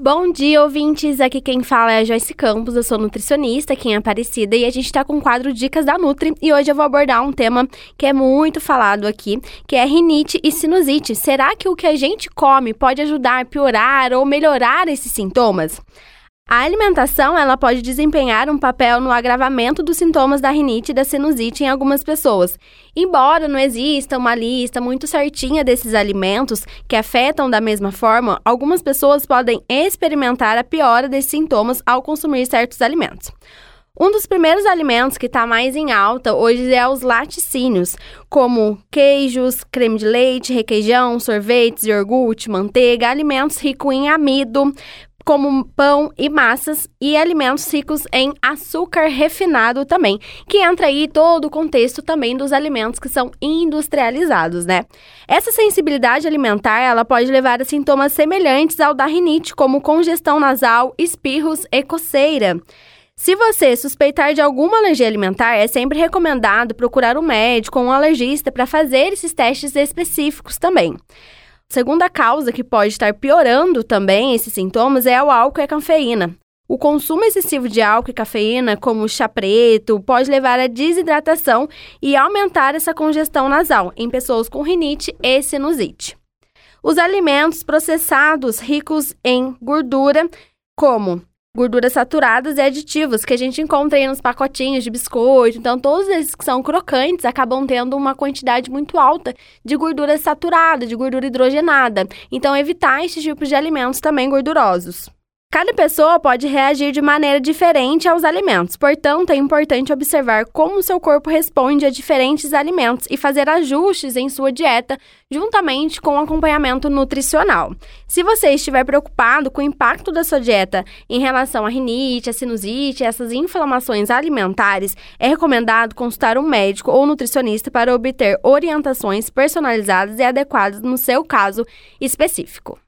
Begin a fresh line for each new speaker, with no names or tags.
Bom dia, ouvintes! Aqui quem fala é a Joyce Campos, eu sou nutricionista aqui em Aparecida e a gente está com o quadro Dicas da Nutri e hoje eu vou abordar um tema que é muito falado aqui, que é rinite e sinusite. Será que o que a gente come pode ajudar a piorar ou melhorar esses sintomas? A alimentação ela pode desempenhar um papel no agravamento dos sintomas da rinite e da sinusite em algumas pessoas. Embora não exista uma lista muito certinha desses alimentos que afetam da mesma forma, algumas pessoas podem experimentar a piora desses sintomas ao consumir certos alimentos. Um dos primeiros alimentos que está mais em alta hoje é os laticínios, como queijos, creme de leite, requeijão, sorvetes, iogurte, manteiga, alimentos ricos em amido, como pão e massas e alimentos ricos em açúcar refinado também, que entra aí todo o contexto também dos alimentos que são industrializados, né? Essa sensibilidade alimentar, ela pode levar a sintomas semelhantes ao da rinite, como congestão nasal, espirros e coceira. Se você suspeitar de alguma alergia alimentar, é sempre recomendado procurar um médico ou um alergista para fazer esses testes específicos também. Segunda causa que pode estar piorando também esses sintomas é o álcool e a cafeína. O consumo excessivo de álcool e cafeína, como chá preto, pode levar à desidratação e aumentar essa congestão nasal em pessoas com rinite e sinusite. Os alimentos processados ricos em gordura, como gorduras saturadas e aditivos que a gente encontra aí nos pacotinhos de biscoito. Então, todos esses que são crocantes acabam tendo uma quantidade muito alta de gordura saturada, de gordura hidrogenada. Então, evitar esses tipos de alimentos também gordurosos. Cada pessoa pode reagir de maneira diferente aos alimentos, portanto, é importante observar como seu corpo responde a diferentes alimentos e fazer ajustes em sua dieta, juntamente com o acompanhamento nutricional. Se você estiver preocupado com o impacto da sua dieta em relação à rinite, à sinusite, essas inflamações alimentares, é recomendado consultar um médico ou nutricionista para obter orientações personalizadas e adequadas no seu caso específico.